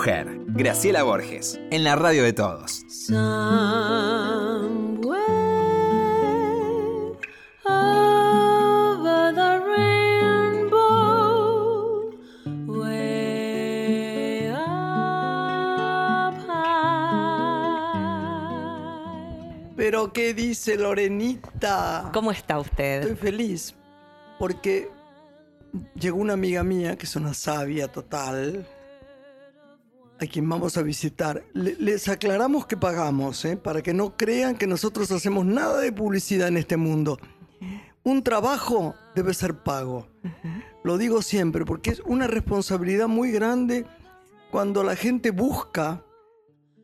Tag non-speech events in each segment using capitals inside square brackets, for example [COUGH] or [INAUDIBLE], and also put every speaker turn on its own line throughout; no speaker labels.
Mujer. Graciela Borges, en la radio de todos.
Pero, ¿qué dice Lorenita?
¿Cómo está usted?
Estoy feliz porque llegó una amiga mía que es una sabia total, a quien vamos a visitar. Le- les aclaramos que pagamos, ¿eh? para que no crean que nosotros hacemos nada de publicidad en este mundo. Un trabajo debe ser pago. Lo digo siempre porque es una responsabilidad muy grande cuando la gente busca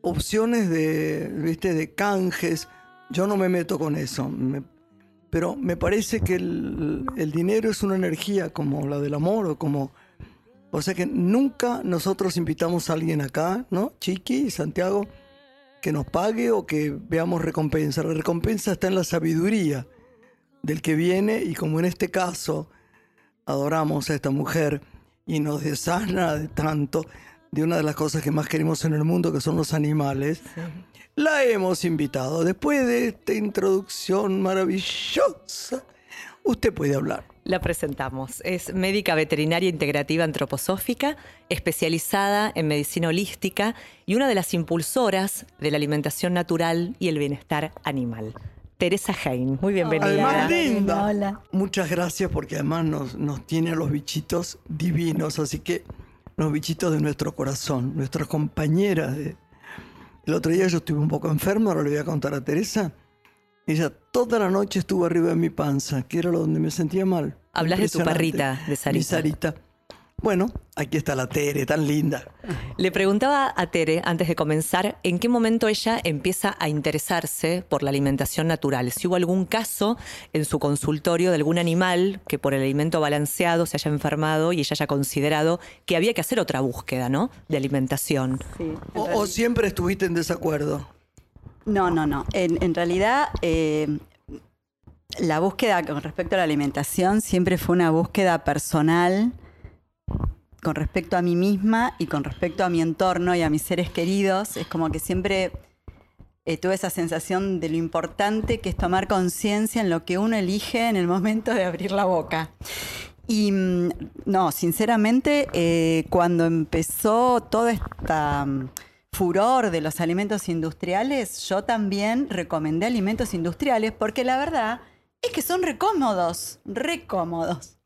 opciones de, ¿viste? de canjes. Yo no me meto con eso. me- pero me parece que el, el dinero es una energía como la del amor o como... O sea que nunca nosotros invitamos a alguien acá, ¿no? Chiqui, Santiago, que nos pague o que veamos recompensa. La recompensa está en la sabiduría del que viene y como en este caso adoramos a esta mujer y nos desana de tanto de una de las cosas que más queremos en el mundo, que son los animales, la hemos invitado. Después de esta introducción maravillosa, usted puede hablar.
La presentamos. Es médica veterinaria integrativa antroposófica, especializada en medicina holística y una de las impulsoras de la alimentación natural y el bienestar animal. Teresa Hein, muy bienvenida.
Además, linda.
Hola.
Muchas gracias porque además nos, nos tiene a los bichitos divinos, así que los bichitos de nuestro corazón, nuestras compañeras. de- El otro día yo estuve un poco enfermo, ahora le voy a contar a Teresa. Ella toda la noche estuvo arriba de mi panza, que era lo donde me sentía mal.
Hablas de tu perrita, de Sarita.
Mi Sarita. Bueno, aquí está la Tere, tan linda.
Le preguntaba a Tere, antes de comenzar, en qué momento ella empieza a interesarse por la alimentación natural. Si hubo algún caso en su consultorio de algún animal que por el alimento balanceado se haya enfermado y ella haya considerado que había que hacer otra búsqueda, ¿no? De alimentación.
Sí,
O, o siempre estuviste en desacuerdo.
No, no, no. En, realidad, eh, la búsqueda con respecto a la alimentación siempre fue una búsqueda personal con respecto a mí misma y con respecto a mi entorno y a mis seres queridos. Es como que siempre eh, tuve esa sensación de lo importante que es tomar conciencia en lo que uno elige en el momento de abrir la boca. Y mm, no, sinceramente, eh, cuando empezó toda esta mm, furor de los alimentos industriales, yo también recomendé alimentos industriales porque la verdad es que son recómodos, recómodos.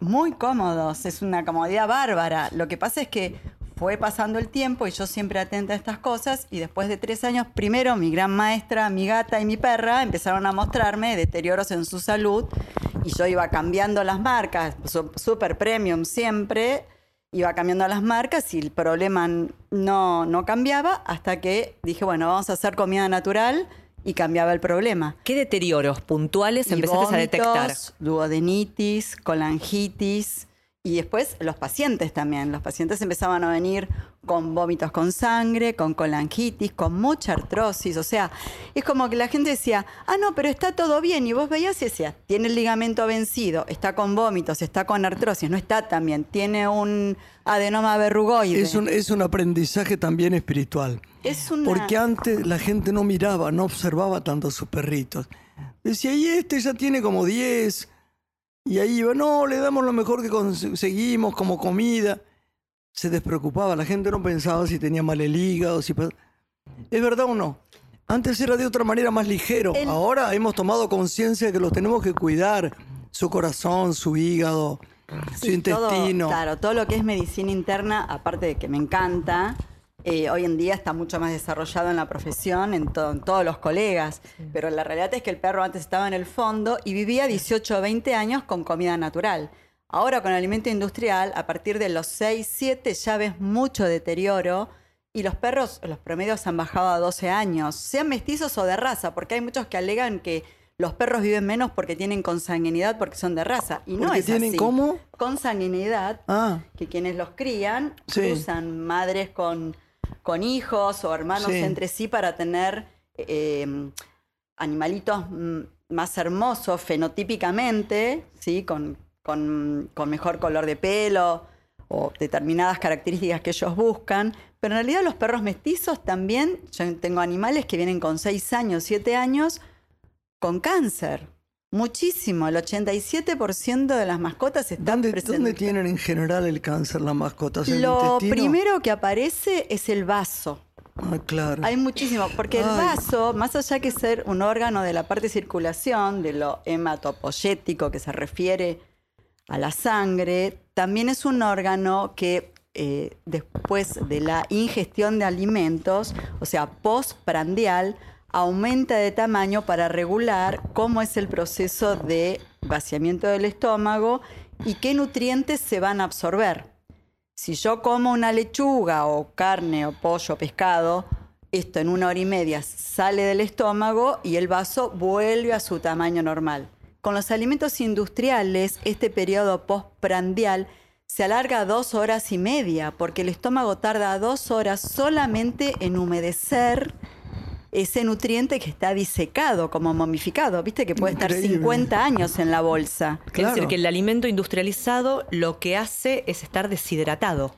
Muy cómodos, es una comodidad bárbara. Lo que pasa es que fue pasando el tiempo y yo siempre atenta a estas cosas y después de tres años, primero mi gran maestra, mi gata y mi perra empezaron a mostrarme deterioros en su salud y yo iba cambiando las marcas, super premium siempre, iba cambiando las marcas y el problema no, no cambiaba hasta que dije, bueno, vamos a hacer comida natural y cambiaba el problema.
¿Qué deterioros puntuales
Y
empezaste a detectar?
Duodenitis, colangitis. Y después los pacientes también. Los pacientes empezaban a venir con vómitos con sangre, con colangitis, con mucha artrosis. O sea, es como que la gente decía, ah, no, pero está todo bien. Y vos veías y decías, tiene el ligamento vencido, está con vómitos, está con artrosis, no está tan bien, tiene un adenoma verrugoide.
Es un, es un aprendizaje también espiritual.
Es una-
Porque antes la gente no miraba, no observaba tanto a sus perritos. Decía, y este ya tiene como 10. Y ahí iba, no, le damos lo mejor que conseguimos como comida. Se despreocupaba, la gente no pensaba si tenía mal el hígado, si... ¿Es verdad o no? Antes era de otra manera más ligero.
El-
Ahora hemos tomado conciencia de que los tenemos que cuidar. Su corazón, su hígado, su
Sí, todo-
intestino.
claro, todo lo que es medicina interna, aparte de que me encanta, eh, hoy en día está mucho más desarrollado en la profesión, en, to- en todos los colegas. Pero la realidad es que el perro antes estaba en el fondo y vivía 18 o 20 años con comida natural. Ahora con alimento industrial, a partir de los 6, 7 ya ves mucho deterioro. Y los perros, los promedios han bajado a 12 años, sean mestizos o de raza, porque hay muchos que alegan que los perros viven menos porque tienen consanguinidad, porque son de raza. Y no es
tienen
así.
¿cómo?
Consanguinidad,
Ah,
que quienes los crían
Sí.
cruzan madres con, con hijos o hermanos
Sí.
entre sí para tener eh, animalitos mm, más hermosos fenotípicamente, ¿sí? con, con- con mejor color de pelo o determinadas características que ellos buscan, pero en realidad los perros mestizos también, yo tengo animales que vienen con 6 años, 7 años, con cáncer. Muchísimo, el 87% de las mascotas están
¿Dónde,
presentes.
¿Dónde tienen en general el cáncer las mascotas? ¿En el
Lo
intestino?
primero que aparece es el vaso.
Ah, claro.
Hay muchísimo, porque el vaso, más allá que ser un órgano de la parte de circulación, de lo hematopoyético que se refiere a la sangre, también es un órgano que eh, después de la ingestión de alimentos, o sea, postprandial, aumenta de tamaño para regular cómo es el proceso de vaciamiento del estómago y qué nutrientes se van a absorber. Si yo como una lechuga o carne o pollo o pescado, esto en una hora y media sale del estómago y el vaso vuelve a su tamaño normal. Con los alimentos industriales, este periodo postprandial se alarga a dos horas y media, porque el estómago tarda dos horas solamente en humedecer ese nutriente que está disecado, como momificado. Viste que puede estar
Increíble.
50 años en la bolsa.
Es
Claro.
decir, que el alimento industrializado lo que hace es estar deshidratado.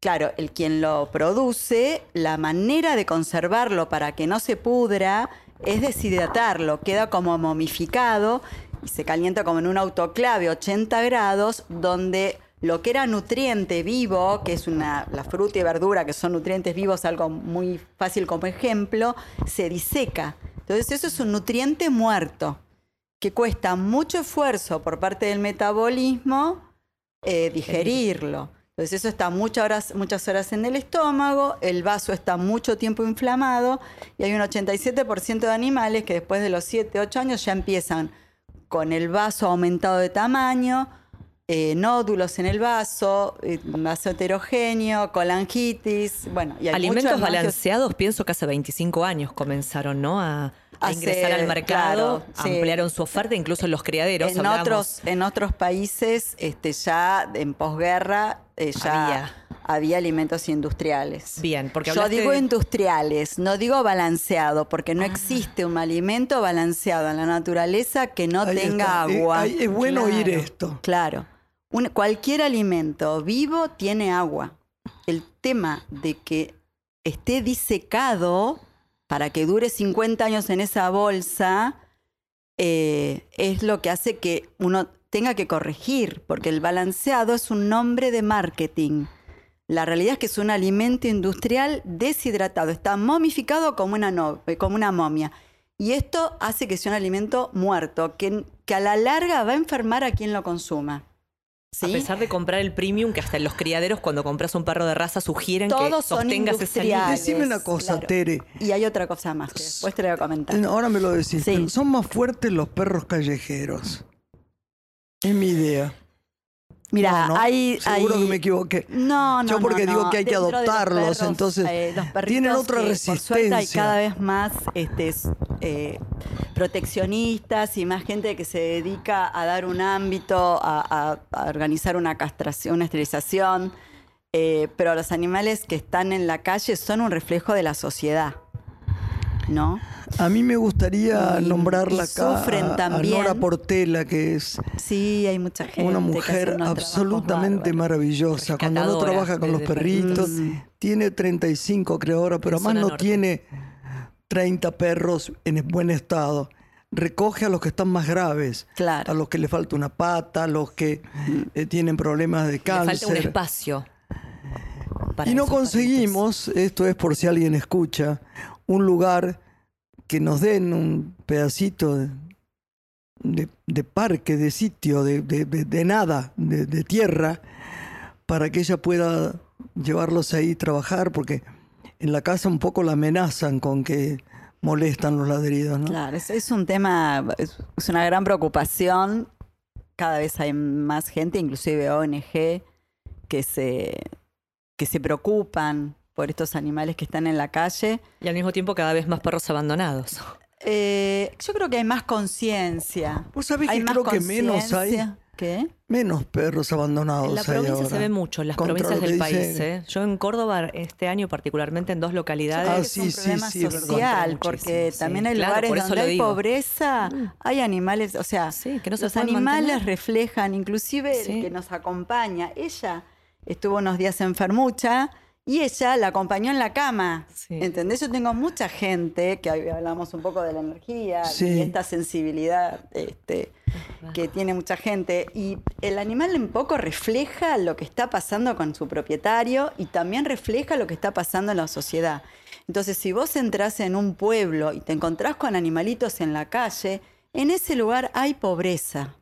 Claro, el quien lo produce, la manera de conservarlo para que no se pudra es deshidratarlo, queda como momificado y se calienta como en un autoclave 80 grados, donde lo que era nutriente vivo, que es una, la fruta y verdura, que son nutrientes vivos, algo muy fácil como ejemplo, se diseca. Entonces eso es un nutriente muerto, que cuesta mucho esfuerzo por parte del metabolismo eh, digerirlo. Entonces eso está muchas horas, muchas horas en el estómago, el vaso está mucho tiempo inflamado y hay un 87% de animales que después de los 7, 8 años ya empiezan con el vaso aumentado de tamaño, eh, nódulos en el vaso, eh, vaso heterogéneo, colangitis, bueno, y hay
Alimentos balanceados, pienso que hace 25 años comenzaron, ¿no? A, ingresar al mercado,
claro, sí.
ampliaron su oferta, incluso en los criaderos.
en otros, en otros países, este, ya en posguerra, eh, ya
Había.
había. alimentos industriales.
Bien, porque
Yo digo
de-
industriales, no digo balanceado, porque
Ah.
no existe un alimento balanceado en la naturaleza que no
Ahí
tenga
está. Eh,
agua.
ahí es bueno
Claro.
oír esto.
Claro. Un- cualquier alimento vivo tiene agua. El tema de que esté disecado para que dure 50 años en esa bolsa eh, es lo que hace que uno tenga que corregir, porque el balanceado es un nombre de marketing. La realidad es que es un alimento industrial deshidratado, está momificado como una, no- como una momia. Y esto hace que sea un alimento muerto, que, que a la larga va a enfermar a quien lo consuma. ¿Sí?
A pesar de comprar el premium, que hasta en los criaderos, cuando compras un perro de raza, sugieren que
Todos son
sostengas ese.
Decime una cosa,
claro.
Tere.
Y hay otra cosa más que después te lo voy a comentar.
Ahora me lo decís.
Sí.
Son más fuertes los perros callejeros. Es mi idea.
Mira,
No, ¿no?
hay,
Seguro
hay-
que me equivoqué.
No, no,
Yo porque
no,
digo que hay que
Dentro de los
adoptarlos,
perros,
entonces
eh, los perritos
tienen otra
que, Por suerte hay
resistencia.
cada vez más este, eh, proteccionistas y más gente que se dedica a dar un ámbito, a, a- a organizar una castración, una esterilización. eh, pero los animales que están en la calle son un reflejo de la sociedad, ¿no?
A mí me gustaría
Y-
nombrarla
y
acá
sufren
a- a
también.
Nora Portela, que es
Sí, hay mucha gente.
una mujer absolutamente maravillosa. Cuando no trabaja con los perritos,
perritos.
tiene 35 creo ahora, pero además no
norte.
tiene 30 perros en buen estado. Recoge a los que están más graves,
Claro.
a los que le falta una pata, a los que eh, tienen problemas de
Le falta un
cáncer.
espacio.
Y no conseguimos, esto es por si alguien escucha, un lugar que nos den un pedacito de, parque, de sitio, de, nada, de, de tierra, para que ella pueda llevarlos ahí y trabajar, porque en la casa un poco la amenazan con que molestan los ladridos, ¿no?
Claro, es, es un tema, es, es una gran preocupación. Cada vez hay más gente, inclusive ONG, que se, que se preocupan por estos animales que están en la calle.
Y al mismo tiempo cada vez más perros abandonados.
Eh, yo creo que hay más conciencia.
Vos sabés
Hay
que
más
creo que menos hay.
¿Qué?
menos perros abandonados
En la provincia
ahora.
se ve mucho, en las
Contra
provincias del
dice-
país. ¿eh? Yo en Córdoba este año, particularmente en dos localidades,
Ah,
es un
sí,
problema
sí,
social, porque
sí.
también hay
Claro,
lugares donde hay
digo.
pobreza, hay animales, o sea,
Sí, que no se
los animales
mantener.
reflejan, inclusive
Sí.
el que nos acompaña, ella estuvo unos días enfermucha y ella la acompañó en la cama.
Sí.
¿Entendés? Yo tengo mucha gente, que hoy hablamos un poco de la energía
Sí.
y esta sensibilidad este, que tiene mucha gente. Y el animal un poco refleja lo que está pasando con su propietario y también refleja lo que está pasando en la sociedad. Entonces, si vos entras en un pueblo y te encontrás con animalitos en la calle, en ese lugar hay pobreza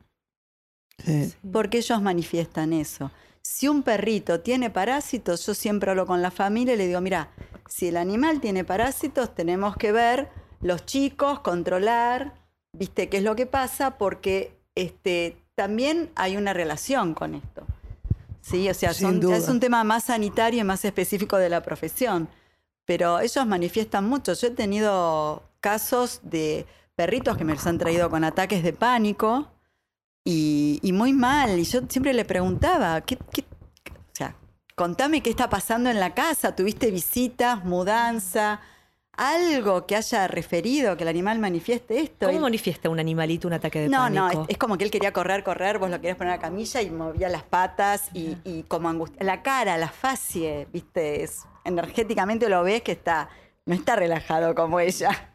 Sí.
porque ellos manifiestan eso. Si un perrito tiene parásitos, yo siempre hablo con la familia y le digo, mira, si el animal tiene parásitos, tenemos que ver los chicos, controlar, viste qué es lo que pasa, porque este, también hay una relación con esto. Sí, o sea, son- es un tema más sanitario y más específico de la profesión. Pero ellos manifiestan mucho. Yo he tenido casos de perritos que me los han traído con ataques de pánico, y, y muy mal. Y yo siempre le preguntaba, ¿qué, qué- o sea, contame qué está pasando en la casa. ¿Tuviste visitas, mudanza? Algo que haya referido que el animal manifieste esto.
¿Cómo
Y-
manifiesta un animalito un ataque de
no,
pánico?
no, es, es como que él quería correr, correr, vos lo querías poner a la camilla y movía las patas y, y como angustia. La cara, la facie, viste, es, energéticamente lo ves que está, no está relajado como ella. [LAUGHS]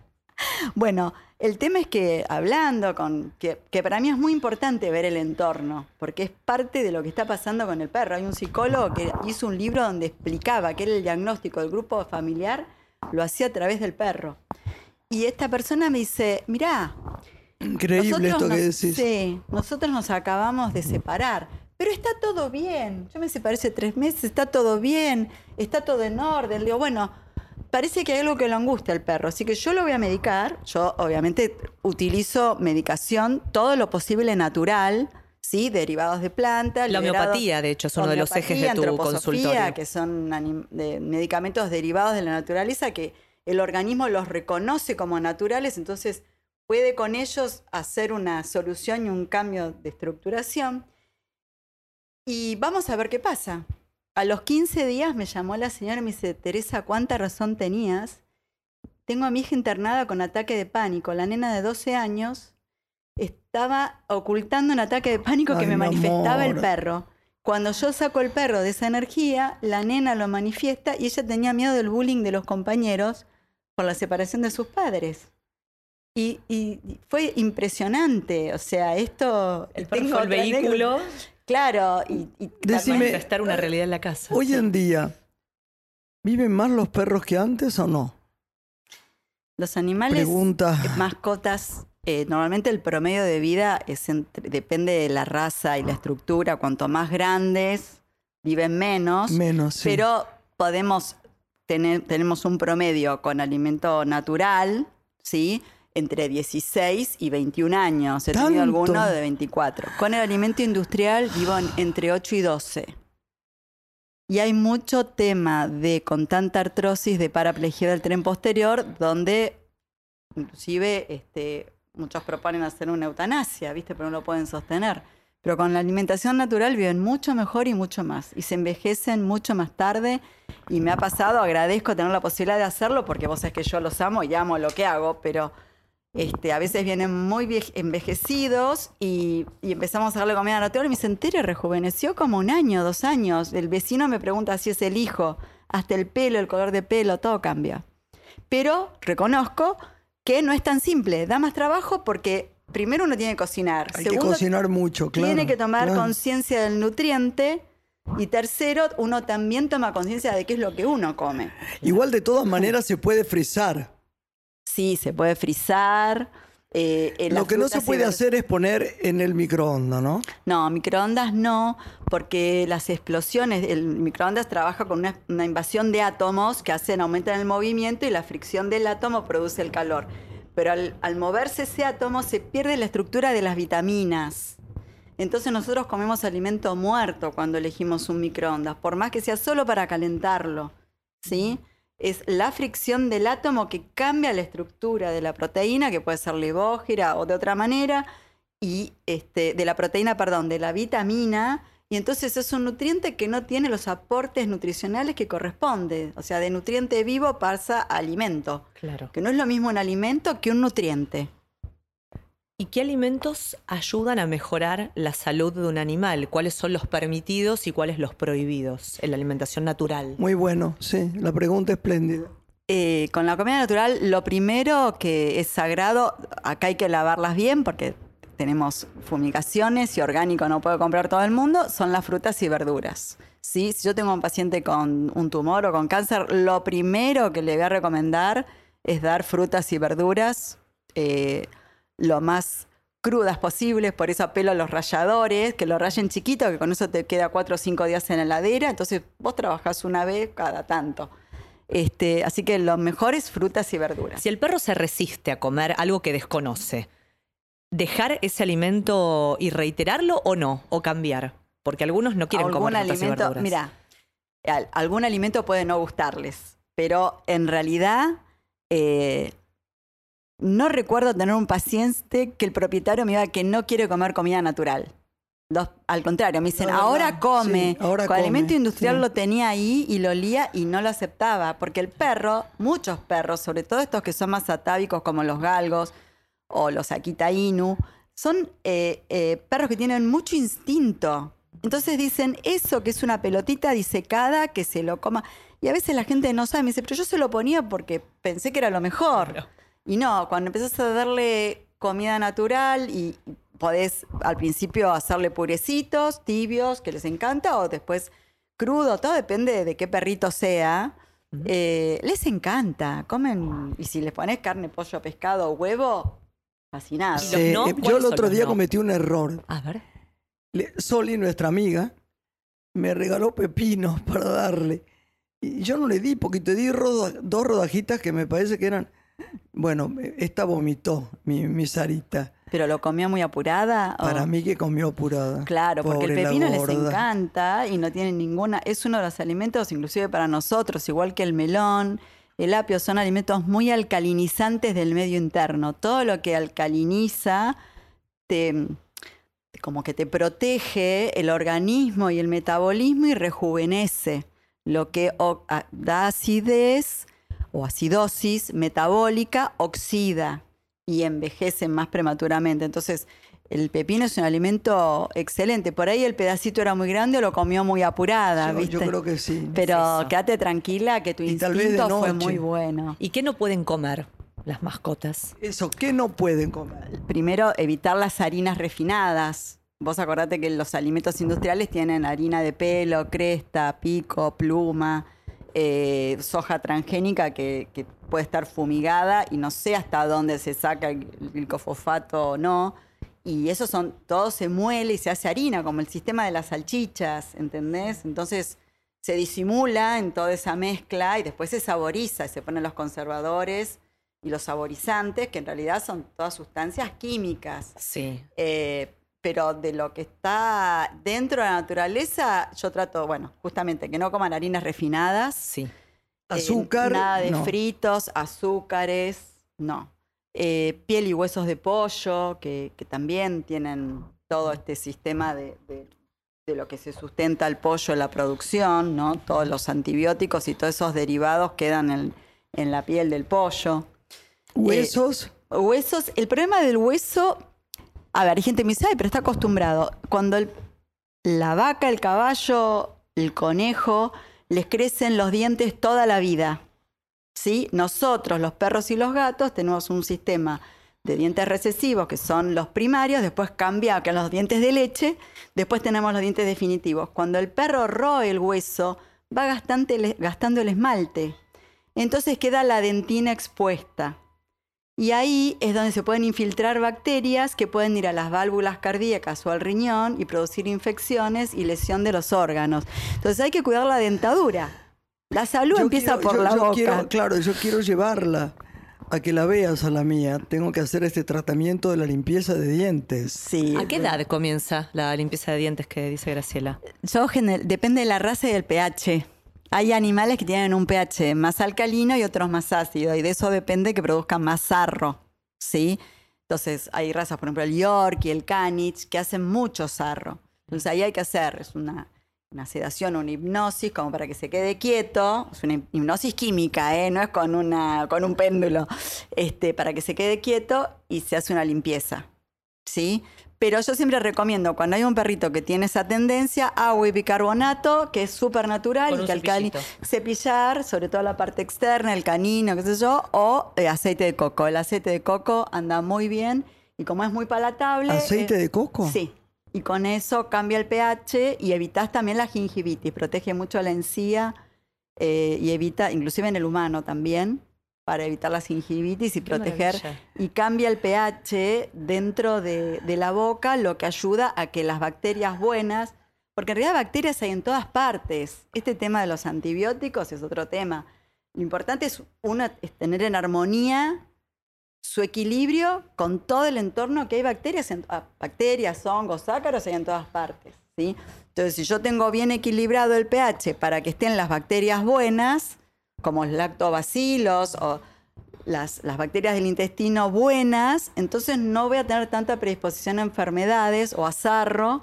Bueno, el tema es que hablando con, que, que para mí es muy importante ver el entorno, porque es parte de lo que está pasando con el perro. Hay un psicólogo que hizo un libro donde explicaba que era el diagnóstico del grupo familiar, lo hacía a través del perro. Y esta persona me dice, mirá,
Increíble esto que
nos-
decís.
Sí, nosotros nos acabamos de separar, pero está todo bien. Yo me separé hace tres meses, está todo bien, está todo en orden. Le digo, bueno, parece que hay algo que lo angustia al perro, así que yo lo voy a medicar. Yo obviamente utilizo medicación, todo lo posible natural, ¿sí? Derivados de planta.
La homeopatía, de hecho, es uno de los ejes de tu consultorio.
que son de- medicamentos derivados de la naturaleza que el organismo los reconoce como naturales, entonces puede con ellos hacer una solución y un cambio de estructuración. Y vamos a ver qué pasa. A los 15 días me llamó la señora y me dice, Teresa, ¿cuánta razón tenías? Tengo a mi hija internada con ataque de pánico. La nena de 12 años estaba ocultando un ataque de pánico que me manifestaba el perro. Cuando yo saco el perro de esa energía, la nena lo manifiesta y ella tenía miedo del bullying de los compañeros por la separación de sus padres. Y, y fue impresionante, o sea, esto...
El perro
tengo
fue el vehículo
anécdota. Claro, y, y
Decime-
manifestar una realidad en la casa.
Hoy en día, ¿viven más los perros que antes o no?
los animales,
Pregunta.
eh, mascotas, eh, normalmente el promedio de vida es entre- depende de la raza y la estructura. Cuanto más grandes, viven menos.
Menos, sí.
Pero podemos tener, tenemos un promedio con alimento natural, ¿sí? Entre 16 y 21 años. He tenido
¿Tanto?
alguno de 24. Con el alimento industrial vivo en- entre 8 y 12. Y hay mucho tema de con tanta artrosis de paraplegia del tren posterior, donde inclusive este, muchos proponen hacer una eutanasia, ¿viste? Pero no lo pueden sostener. Pero con la alimentación natural viven mucho mejor y mucho más. Y se envejecen mucho más tarde. Y me ha pasado, agradezco tener la posibilidad de hacerlo, porque vos sabés que yo los amo y amo lo que hago, pero este, a veces vienen muy envejecidos y, y empezamos a darle comida natural y me dicen, Tere, rejuveneció como un año, dos años. El vecino me pregunta si es el hijo, hasta el pelo, el color de pelo, todo cambia. Pero reconozco que no es tan simple, da más trabajo porque primero uno tiene que cocinar,
Hay que
segundo
cocinar mucho, claro.
tiene que tomar
claro.
conciencia del nutriente y tercero, uno también toma conciencia de qué es lo que uno come.
Igual de todas maneras se puede frizar.
Sí, se puede frizar. eh, eh,
Lo que no se puede hacer es poner en el microondas, ¿no?
No, microondas no, porque las explosiones, el microondas trabaja con una, una invasión de átomos que hacen aumentar el movimiento y la fricción del átomo produce el calor. Pero al, al moverse ese átomo se pierde la estructura de las vitaminas. Entonces nosotros comemos alimento muerto cuando elegimos un microondas, por más que sea solo para calentarlo, ¿sí? Es la fricción del átomo que cambia la estructura de la proteína, que puede ser levógira o de otra manera, y este, de la proteína, perdón, de la vitamina, y entonces es un nutriente que no tiene los aportes nutricionales que corresponde. O sea, de nutriente vivo pasa a alimento,
Claro.
que no es lo mismo un alimento que un nutriente.
¿Y qué alimentos ayudan a mejorar la salud de un animal? ¿Cuáles son los permitidos y cuáles los prohibidos en la alimentación natural?
Muy bueno, sí, la pregunta espléndida.
Eh, con la comida natural, lo primero que es sagrado, acá hay que lavarlas bien porque tenemos fumigaciones y orgánico no puede comprar todo el mundo, son las frutas y verduras. ¿sí? Si yo tengo un paciente con un tumor o con cáncer, lo primero que le voy a recomendar es dar frutas y verduras. Eh, lo más crudas posibles, por eso apelo a los ralladores, que lo rayen chiquito, que con eso te queda cuatro o cinco días en la heladera, entonces vos trabajás una vez cada tanto. Este, así que lo mejor es frutas y verduras.
Si el perro se resiste a comer algo que desconoce, ¿dejar ese alimento y reiterarlo o no? ¿O cambiar? Porque algunos no quieren
algún
comer frutas y
alimento,
verduras.
mira, al- algún alimento puede no gustarles, pero en realidad eh, no recuerdo tener un paciente que el propietario me diga que no quiere comer comida natural. Los- al contrario, me dicen,
No,
ahora come.
Sí, ahora
Con
come,
alimento industrial
sí.
lo tenía ahí y lo olía y no lo aceptaba, porque el perro, muchos perros, sobre todo estos que son más atávicos como los galgos o los Akita Inu, son eh, eh, perros que tienen mucho instinto. Entonces dicen, eso que es una pelotita disecada, que se lo coma. Y a veces la gente no sabe, me dice, pero yo se lo ponía porque pensé que era lo mejor. Y no, cuando empezás a darle comida natural y podés al principio hacerle purecitos, tibios, que les encanta, o después crudo, todo depende de qué perrito sea. eh, les encanta, comen, y si les pones carne, pollo, pescado, huevo, fascinados.
¿Y los
Sí,
no?
eh, yo
¿Cuáles
el otro día
no?
cometí un error.
A ver.
Le- Soli, nuestra amiga, me regaló pepinos para darle. Y yo no le di, porque te di roda- dos rodajitas que me parece que eran. Bueno, esta vomitó, mi, mi Sarita.
¿Pero lo comió muy apurada? o-
Para mí que comió apurada.
Claro, porque el pepino les encanta y no tiene ninguna. Es uno de los alimentos, inclusive para nosotros, igual que el melón, el apio, son alimentos muy alcalinizantes del medio interno. Todo lo que alcaliniza te como que te protege el organismo y el metabolismo y rejuvenece, lo que da acidez o acidosis metabólica, oxida y envejece más prematuramente. Entonces, el pepino es un alimento excelente. Por ahí el pedacito era muy grande o lo comió muy apurada,
Yo,
¿viste?
yo creo que sí.
Pero quédate tranquila que tu
Y
instinto fue muy bueno.
¿Y qué no pueden comer las mascotas?
Eso, ¿qué no pueden comer?
Primero, evitar las harinas refinadas. Vos acordate que los alimentos industriales tienen harina de pelo, cresta, pico, pluma, eh, soja transgénica que, que puede estar fumigada y no sé hasta dónde se saca el glicofosfato o no. Y eso son, todo se muele y se hace harina, como el sistema de las salchichas, ¿entendés? Entonces se disimula en toda esa mezcla y después se saboriza, y se ponen los conservadores y los saborizantes, que en realidad son todas sustancias químicas.
Sí.
Eh, pero de lo que está dentro de la naturaleza, yo trato, bueno, justamente que no coman harinas refinadas.
Sí.
eh,
Azúcar.
nada de
no.
fritos, azúcares, no. Eh, piel y huesos de pollo, que, que también tienen todo este sistema de, de- de lo que se sustenta el pollo en la producción, ¿no? Todos los antibióticos y todos esos derivados quedan en, en la piel del pollo.
Huesos.
Huesos, el problema del hueso, a ver, gente me dice, ay, pero está acostumbrado. Cuando el- la vaca, el caballo, el conejo, les crecen los dientes toda la vida. ¿Sí? Nosotros, los perros y los gatos, tenemos un sistema de dientes recesivos, que son los primarios, después cambia, que los dientes de leche, después tenemos los dientes definitivos. Cuando el perro roe el hueso, va gastando el esmalte. Entonces queda la dentina expuesta. Y ahí es donde se pueden infiltrar bacterias que pueden ir a las válvulas cardíacas o al riñón y producir infecciones y lesión de los órganos. Entonces hay que cuidar la dentadura. La salud
Yo
empieza
quiero-
por
yo-
la
yo
boca.
quiero- claro, yo quiero llevarla a que la veas a la mía. Tengo que hacer este tratamiento de la limpieza de dientes.
Sí.
¿A qué edad comienza la limpieza de dientes que dice Graciela?
Yo depende de la raza y del pH. Hay animales que tienen un pH más alcalino y otros más ácido, y de eso depende que produzcan más sarro, ¿sí? Entonces, hay razas, por ejemplo, el York y el Canich, que hacen mucho sarro. Entonces, ahí hay que hacer, es una, una sedación, una hipnosis, como para que se quede quieto. Es una hipnosis química, ¿eh? No es con, una, con un péndulo. Este, para que se quede quieto y se hace una limpieza. ¿sí? Pero yo siempre recomiendo, cuando hay un perrito que tiene esa tendencia, agua y bicarbonato, que es súper natural y que alcali-
cepillito.
cepillar, sobre todo la parte externa, el canino, qué sé yo, o eh, aceite de coco. El aceite de coco anda muy bien y como es muy palatable...
¿Aceite
eh,
de coco?
Sí. Y con eso cambia el pH y evitas también la gingivitis. Protege mucho la encía eh, y evita, inclusive en el humano también, para evitar la gingivitis y
Qué
proteger.
maravilla.
Y cambia el pH dentro de, de la boca, lo que ayuda a que las bacterias buenas, porque en realidad bacterias hay en todas partes. Este tema de los antibióticos es otro tema. Lo importante es, uno, es tener en armonía su equilibrio con todo el entorno que hay bacterias, en, ah, bacterias, hongos, ácaros hay en todas partes. ¿sí? Entonces, si yo tengo bien equilibrado el pH para que estén las bacterias buenas, como los lactobacilos o las, las bacterias del intestino buenas, entonces no voy a tener tanta predisposición a enfermedades o a sarro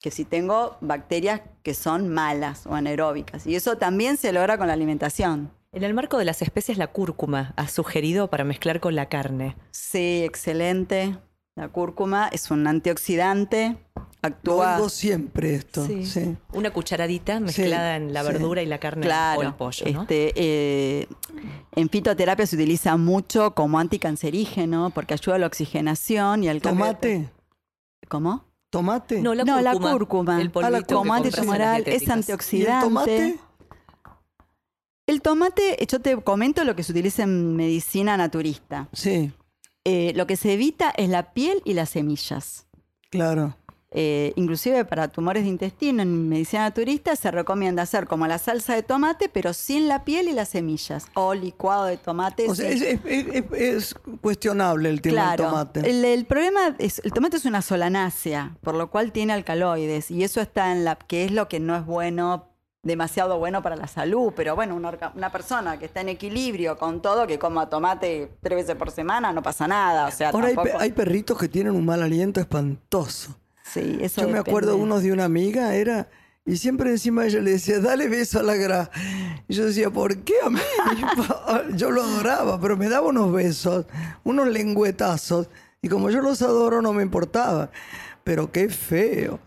que si tengo bacterias que son malas o anaeróbicas. Y eso también se logra con la alimentación.
En el marco de las especies, la cúrcuma ha sugerido para mezclar con la carne.
Sí, excelente. La cúrcuma es un antioxidante, actúa...
siempre esto. Sí.
Una cucharadita mezclada en la
sí.
verdura y la carne
Claro,
o el pollo, ¿no?
este, eh, en fitoterapia se utiliza mucho como anticancerígeno porque ayuda a la oxigenación y al
¿Tomate?
¿Cómo?
¿Tomate?
No, la
no,
cúrcuma.
la cúrcuma.
El polvito
Ah, la
en las
antitumoral, es.
¿Y el
antioxidante.
tomate?
El tomate, yo te comento lo que se utiliza en medicina naturista.
Sí,
Eh, lo que se evita es la piel y las semillas.
claro.
Eh, inclusive para tumores de intestino en medicina naturista se recomienda hacer como la salsa de tomate, pero sin la piel y las semillas. O licuado de tomate.
O sea, es, es- es- es cuestionable el tema
claro.
del tomate.
El, el problema es, el tomate es una solanácea, por lo cual tiene alcaloides. Y eso está en la, que es lo que no es bueno, demasiado bueno para la salud. Pero bueno, una, persona que está en equilibrio con todo, que coma tomate tres veces por semana, no pasa nada. O sea,
Ahora
tampoco-
hay perritos que tienen un mal aliento espantoso.
Sí, eso
Yo me acuerdo unos de una amiga, era, y siempre encima ella le decía, dale beso a la gra. Y yo decía, ¿por qué a mí? [LAUGHS] yo lo adoraba, pero me daba unos besos, unos lengüetazos, y como yo los adoro no me importaba. Pero qué feo.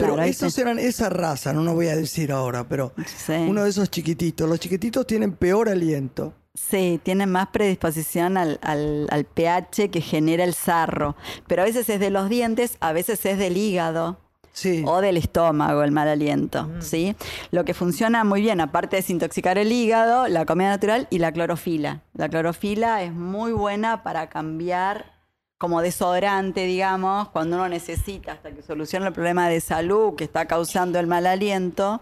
Pero
Claro,
esos eran esa raza, no lo voy a decir ahora, pero
Sí.
uno de esos chiquititos. Los chiquititos tienen peor aliento.
Sí, tienen más predisposición al, al- al pH que genera el sarro. Pero a veces es de los dientes, a veces es del hígado
Sí.
o del estómago el mal aliento. ¿sí? Lo que funciona muy bien, aparte de desintoxicar el hígado, la comida natural y la clorofila. La clorofila es muy buena para cambiar como desodorante, digamos, cuando uno necesita, hasta que solucione el problema de salud que está causando el mal aliento,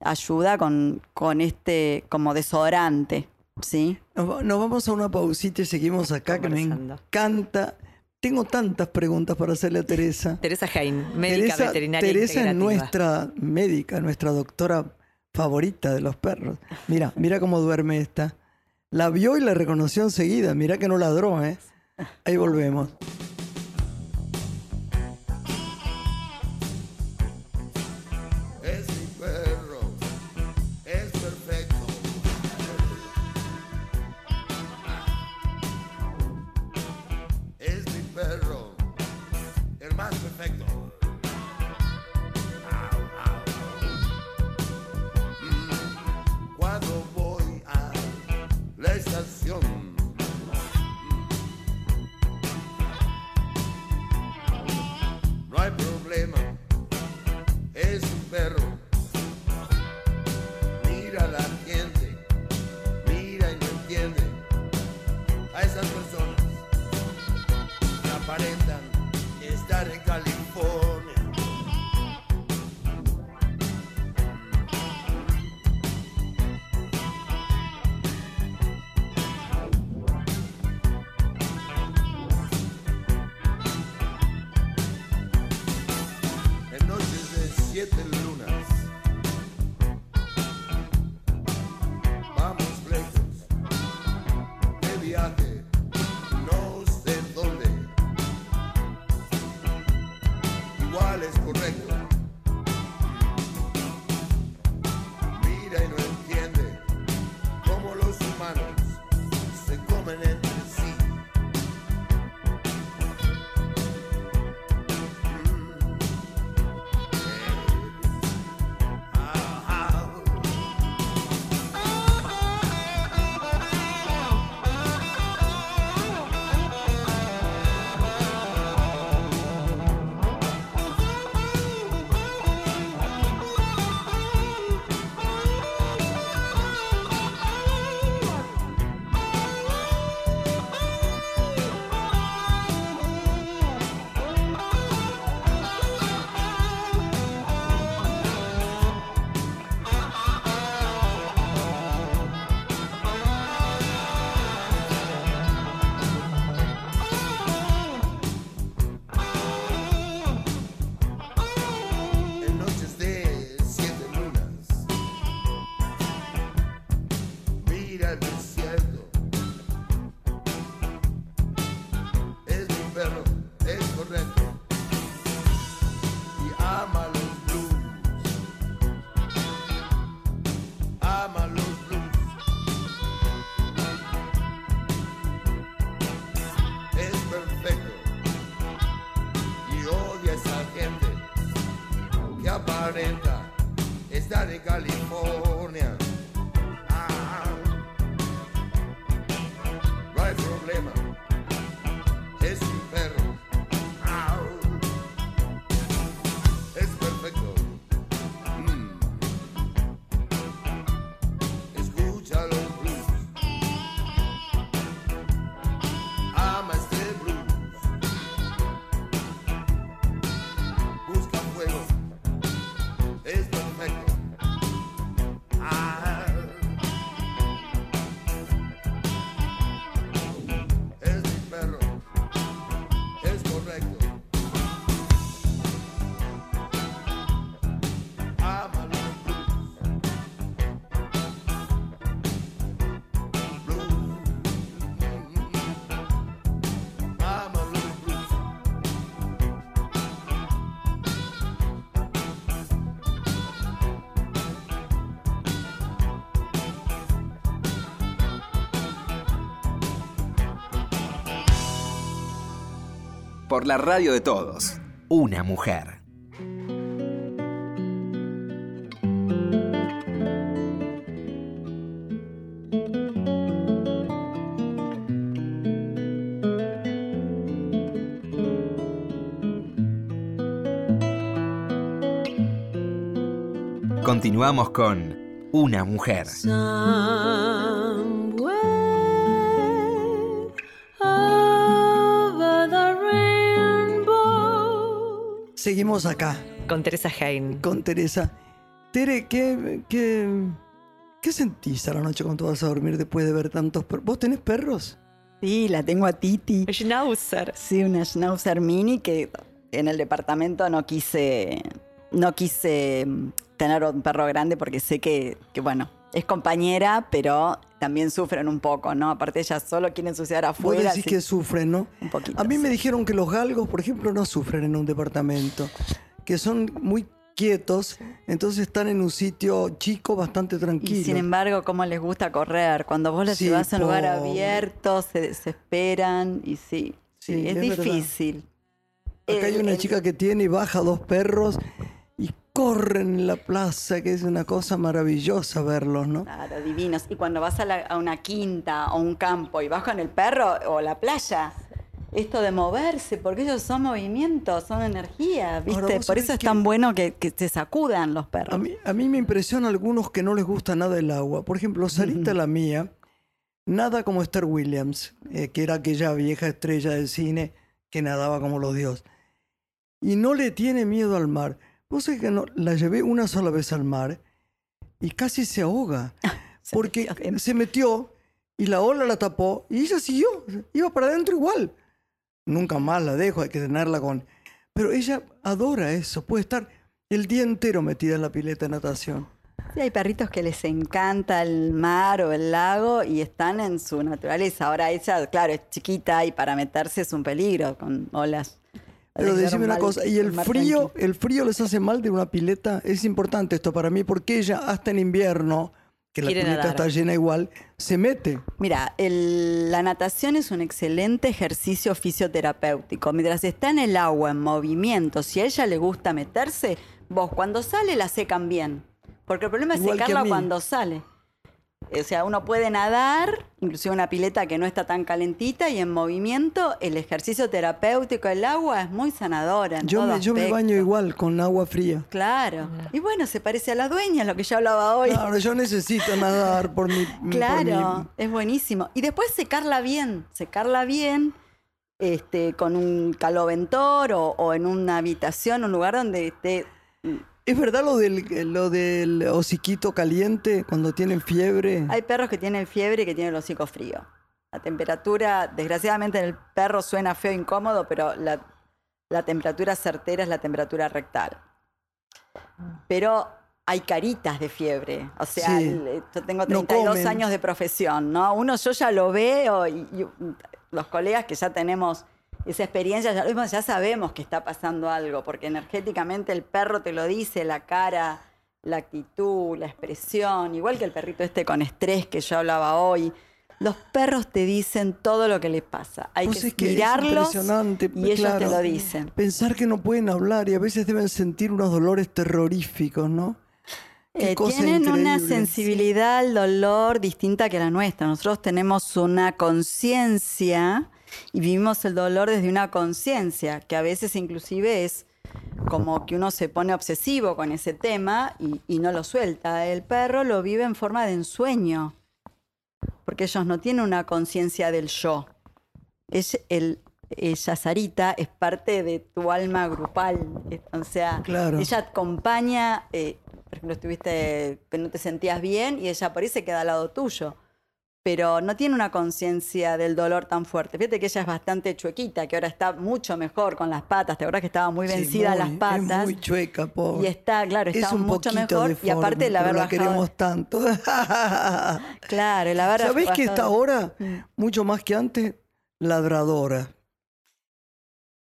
ayuda con, con este como desodorante. ¿sí?
Nos, va- nos vamos a una pausita y seguimos acá, que me encanta. Tengo tantas preguntas para hacerle a Teresa.
Teresa Jain, médica
Teresa,
veterinaria
Teresa es nuestra médica, nuestra doctora favorita de los perros. Mira, mira cómo duerme esta. La vio y la reconoció enseguida. Mira que no ladró, ¿eh? Ahí volvemos.
Por la radio de todos. Una mujer. Continuamos con Una mujer.
Acá
Con Teresa Hein.
con Teresa. Tere, ¿qué, qué, qué sentís a la noche cuando vas a dormir después de ver tantos perros? ¿Vos tenés perros?
Sí, la tengo a Titi.
Schnauzer.
Sí, una Schnauzer mini que en el departamento no quise, no quise mm, tener un perro grande porque sé que, que, bueno, es compañera, pero también sufren un poco, ¿no? Aparte ellas solo quieren ensuciar
Vos
afuera.
decís
así-
que sufren, ¿no?
Un poquito,
A mí me dijeron que los galgos, por ejemplo, no sufren en un departamento, que son muy quietos, entonces están en un sitio chico bastante tranquilo.
Y sin embargo, cómo les gusta correr. Cuando vos las
Sí,
llevas a un lugar abierto, se desesperan y sí, sí,
Sí,
es,
es verdad.
difícil.
Acá hay
El-
una
el-
chica que tiene y baja dos perros y corren en la plaza, que es una cosa maravillosa verlos, ¿no?
Claro, divinos. Y cuando vas a, la- a una quinta o un campo y vas con el perro o la playa, esto de moverse, porque ellos son movimientos, son energía, ¿viste?
Ahora,
Por eso es tan bueno que, que se sacudan los perros.
A mí, a mí me impresiona algunos que no les gusta nada el agua. Por ejemplo, Sarita, la mía, nada como Esther Williams, eh, que era aquella vieja estrella del cine que nadaba como los dioses. Y no le tiene miedo al mar. Vos sabés que no, la llevé una sola vez al mar y casi se ahoga. [LAUGHS]
Se
porque
metió
se metió y la ola la tapó y ella siguió, iba para adentro igual. Nunca más la dejo, hay que tenerla con... Pero ella adora eso, puede estar el día entero metida en la pileta de natación.
Sí, hay perritos que les encanta el mar o el lago y están en su naturaleza. Ahora ella, claro, es chiquita y para meterse es un peligro con olas.
Pero decime una cosa, ¿y el frío,
tranquilo.
el frío les hace mal de una pileta? Es importante esto para mí porque ella hasta en invierno, que la
Quiere
pileta
nadar.
está llena igual, se mete.
Mira, el- la natación es un excelente ejercicio fisioterapéutico. Mientras está en el agua, en movimiento, si a ella le gusta meterse, vos cuando sale la secan bien. Porque el problema es
Igual que a
secarla
mí.
cuando sale. O sea, uno puede nadar, inclusive una pileta que no está tan calentita, y en movimiento el ejercicio terapéutico del agua es muy sanadora. en
Yo
todo
me, yo me
aspecto.
baño igual con agua fría.
Claro. Y bueno, se parece a la dueña, lo que yo hablaba hoy.
Claro, yo necesito nadar por mi... por
Claro,
mi-
es buenísimo. Y después secarla bien, secarla bien este, con un caloventor o, o en una habitación, un lugar donde esté...
¿Es verdad lo del, lo del hociquito caliente cuando tienen fiebre?
Hay perros que tienen fiebre y que tienen el hocico frío. La temperatura, desgraciadamente en el perro suena feo, incómodo, pero la, la temperatura certera es la temperatura rectal. Pero hay caritas de fiebre. O sea,
Sí.
el- yo tengo
No
32
comen.
años de profesión, ¿no? Uno yo ya lo veo y, y los colegas que ya tenemos esa experiencia, ya, sabemos que está pasando algo, porque energéticamente el perro te lo dice, la cara, la actitud, la expresión, igual que el perrito este con estrés que yo hablaba hoy. Los perros te dicen todo lo que les pasa. Hay que,
es que es
mirarlos
impresionante,
y ellos te lo dicen.
Pensar que no pueden hablar y a veces deben sentir unos dolores terroríficos, ¿no?
Eh, tienen una sensibilidad al dolor distinta que la nuestra. Nosotros tenemos una conciencia y vivimos el dolor desde una conciencia, que a veces inclusive es como que uno se pone obsesivo con ese tema y, y no lo suelta. El perro lo vive en forma de ensueño, porque ellos no tienen una conciencia del yo. Es el, ella, Sarita, es parte de tu alma grupal. O sea,
Claro.
ella acompaña, eh, por ejemplo, estuviste que no te sentías bien y ella por ahí se queda al lado tuyo. Pero no tiene una conciencia del dolor tan fuerte. Fíjate que ella es bastante chuequita, que ahora está mucho mejor con las patas. ¿Te acuerdas que estaba muy
Sí,
vencida
muy-
las
Es
patas?
muy chueca, pobre.
Y está, claro, está
es un
mucho mejor.
deforme,
y aparte el
pero
haber
la
bajado.
queremos tanto.
Claro, el haber
¿Sabés que está
bajado-
ahora,
Mm.
mucho más que antes, ladradora?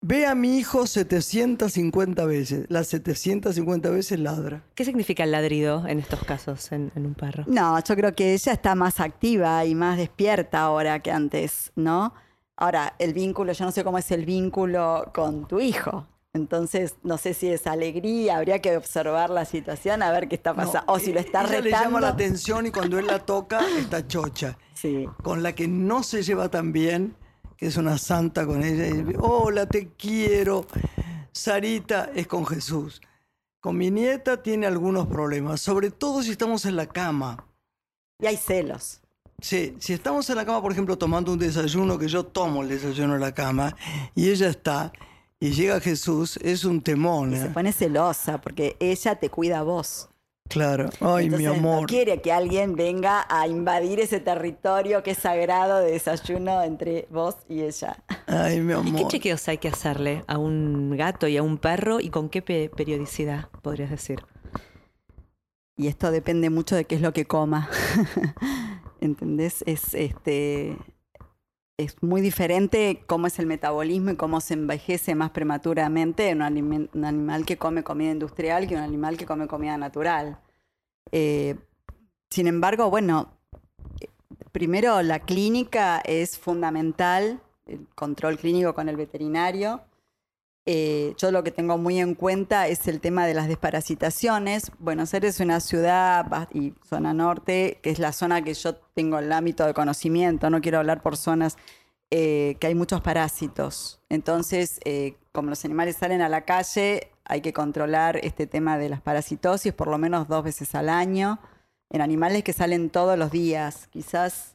Ve a mi hijo 750 veces. Las 750 veces ladra.
¿Qué significa el ladrido en estos casos en, en un perro?
No, yo creo que ella está más activa y más despierta ahora que antes, ¿no? Ahora, el vínculo, yo no sé cómo es el vínculo con tu hijo. Entonces, no sé si es alegría, habría que observar la situación a ver qué está pasando.
No,
o si lo está
ella
retando.
le llama la atención y cuando él la toca, está chocha.
Sí.
Con la que no se lleva tan bien, que es una santa con ella. y, Hola, te quiero. Sarita es con Jesús. Con mi nieta tiene algunos problemas, sobre todo si estamos en la cama.
Y hay celos.
Sí, si estamos en la cama, por ejemplo, tomando un desayuno, que yo tomo el desayuno en la cama, y ella está, y llega Jesús, es un temón.
Y
¿eh?
se pone celosa porque ella te cuida a vos.
Claro. Ay, mi amor.
No quiere que alguien venga a invadir ese territorio que es sagrado de desayuno entre vos y ella.
Ay, mi [LAUGHS]
¿Y qué
amor.
chequeos hay que hacerle a un gato y a un perro y con qué pe- periodicidad, podrías decir?
Y esto depende mucho de qué es lo que coma. [LAUGHS] ¿Entendés? Es este. Es muy diferente cómo es el metabolismo y cómo se envejece más prematuramente un, alimen- un animal que come comida industrial que un animal que come comida natural. Eh, sin embargo, bueno, eh, primero la clínica es fundamental, el control clínico con el veterinario. Eh, yo lo que tengo muy en cuenta es el tema de las desparasitaciones. Buenos Aires es una ciudad y zona norte, que es la zona que yo tengo el ámbito de conocimiento. No quiero hablar por zonas eh, que hay muchos parásitos. Entonces, eh, como los animales salen a la calle, hay que controlar este tema de las parasitosis por lo menos dos veces al año. En animales que salen todos los días, quizás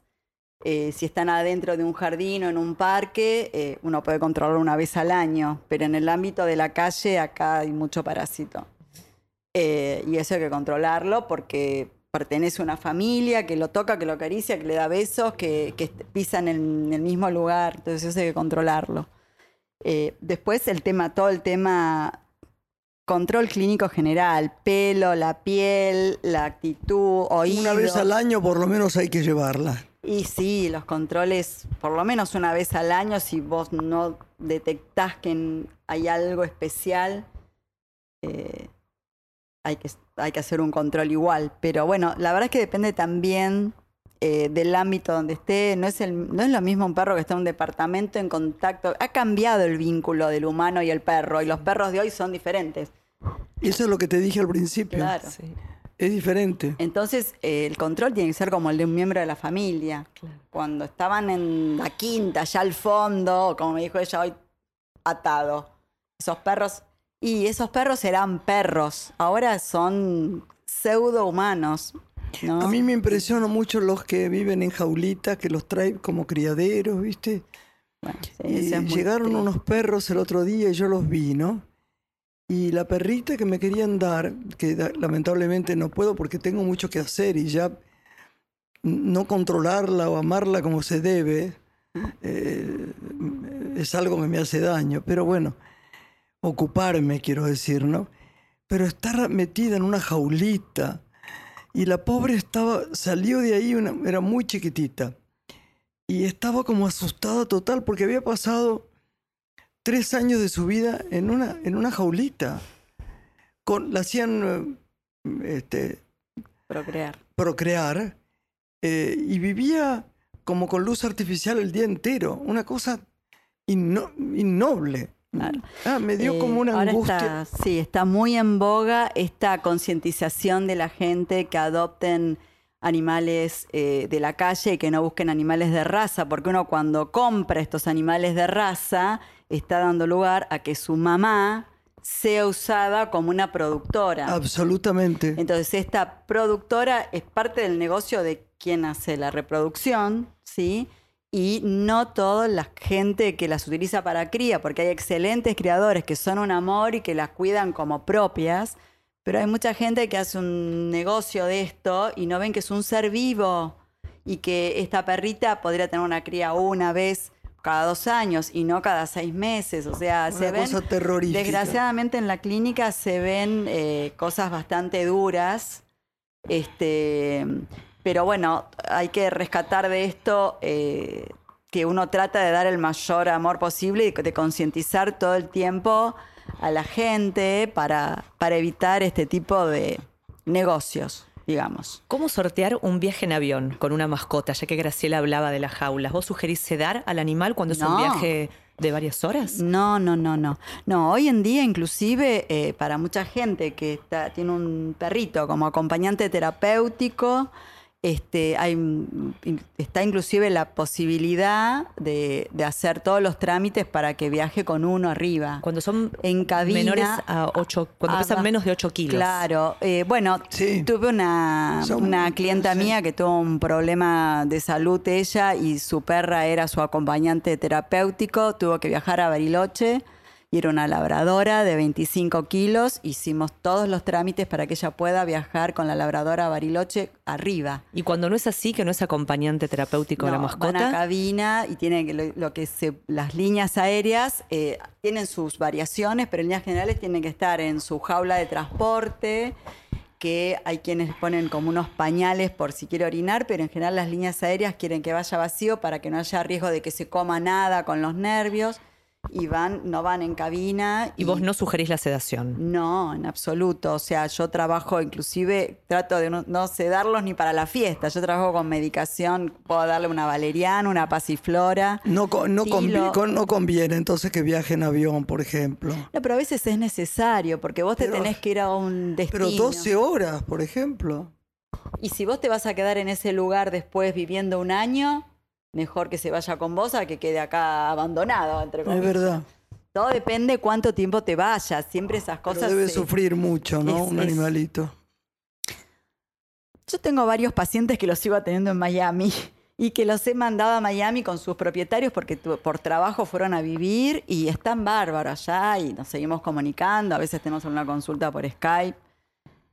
eh, si están adentro de un jardín o en un parque, eh, uno puede controlarlo una vez al año, pero en el ámbito de la calle acá hay mucho parásito. Eh, y eso hay que controlarlo porque pertenece a una familia que lo toca, que lo acaricia, que le da besos, que, pisan en, en el mismo lugar, entonces eso hay que controlarlo. Después el tema, todo el tema control clínico general, pelo, la piel, la actitud, oídos.
Una vez al año por lo menos hay que llevarla.
Y sí, los controles, por lo menos una vez al año, si vos no detectás que en- hay algo especial, eh, hay, que, hay que hacer un control igual. Pero bueno, la verdad es que depende también eh, del ámbito donde esté. No es, el, no es lo mismo un perro que está en un departamento en contacto. Ha cambiado el vínculo del humano y el perro, y los perros de hoy son diferentes.
Eso es lo que te dije al principio.
Claro.
Sí,
Es diferente.
Entonces, eh, el control tiene que ser como el de un miembro de la familia.
claro.
cuando estaban en la quinta, allá al fondo, como me dijo ella hoy, atado. Esos perros, y esos perros eran perros, ahora son pseudo humanos. ¿no?
A mí me impresionan mucho los que viven en jaulitas, que los traen como criaderos, ¿viste?
Bueno, sí,
Y
es
llegaron
triste.
unos perros el otro día y yo los vi, ¿no? Y la perrita que me querían dar, que lamentablemente no puedo porque tengo mucho que hacer y ya no controlarla o amarla como se debe, eh, es algo que me hace daño. Pero bueno, ocuparme, quiero decir, ¿no? Pero estar metida en una jaulita y la pobre estaba, salió de ahí, una- era muy chiquitita y estaba como asustada total porque había pasado tres años de su vida en una, en una jaulita. Con, la hacían eh, este,
procrear.
procrear eh, y vivía como con luz artificial el día entero. Una cosa inno- innoble.
Claro.
Ah, me dio
Eh,
como una
ahora
angustia.
Está, sí, está muy en boga esta concientización de la gente que adopten animales eh, de la calle y que no busquen animales de raza, porque uno cuando compra estos animales de raza está dando lugar a que su mamá sea usada como una productora.
Absolutamente.
Entonces, esta productora es parte del negocio de quien hace la reproducción, ¿sí? Y no toda la gente que las utiliza para cría, porque hay excelentes criadores que son un amor y que las cuidan como propias, pero hay mucha gente que hace un negocio de esto y no ven que es un ser vivo y que esta perrita podría tener una cría una vez cada dos años y no cada seis meses. O sea, se
Una
ven.
cosa terrorífica.
Desgraciadamente en la clínica se ven eh, cosas bastante duras. Este, pero bueno, hay que rescatar de esto eh, que uno trata de dar el mayor amor posible y de concientizar todo el tiempo a la gente para, para evitar este tipo de negocios, digamos.
¿Cómo sortear un viaje en avión con una mascota? Ya que Graciela hablaba de las jaulas. ¿Vos sugerís sedar al animal cuando es un viaje de varias horas?
No, no, no, no. No, hoy en día inclusive eh, para mucha gente que está, tiene un perrito como acompañante terapéutico, este, hay, está inclusive la posibilidad de, de hacer todos los trámites para que viaje con uno arriba.
Cuando son
En cabina.
menores a 8, cuando
Ah,
pesan menos de 8 kilos.
Claro, eh, bueno,
Sí.
tuve una,
Son-
una clienta
sí.
mía que tuvo un problema de salud ella y su perra era su acompañante terapéutico, tuvo que viajar a Bariloche y era una labradora de 25 kilos, hicimos todos los trámites para que ella pueda viajar con la labradora a Bariloche arriba.
Y cuando no es así, que no es acompañante terapéutico de la
No, Van a
mascota,
cabina y lo, lo que se, las líneas aéreas eh, tienen sus variaciones, pero en líneas generales tienen que estar en su jaula de transporte, que hay quienes ponen como unos pañales por si quiere orinar, pero en general las líneas aéreas quieren que vaya vacío para que no haya riesgo de que se coma nada con los nervios y van, no van en cabina.
y vos no sugerís la sedación.
No, en absoluto. O sea, yo trabajo, inclusive trato de no, no sedarlos ni para la fiesta. Yo trabajo con medicación, puedo darle una valeriana, una pasiflora.
No, no,
Sí,
convi-
lo-
con- no conviene entonces que viaje en avión, por ejemplo.
No, pero a veces es necesario porque vos te tenés que ir a un destino.
Pero 12 horas, por ejemplo.
Y si vos te vas a quedar en ese lugar después viviendo un año, mejor que se vaya con vos a que quede acá abandonado, entre
Es
comillas.
verdad.
Todo depende cuánto tiempo te vayas. Siempre esas
Pero
cosas.
debe
se-
sufrir mucho, ¿no?
es-
Un
es-
animalito.
Yo tengo varios pacientes que los sigo atendiendo en Miami y que los he mandado a Miami con sus propietarios porque por trabajo fueron a vivir y están bárbaros allá y nos seguimos comunicando. A veces tenemos una consulta por Skype.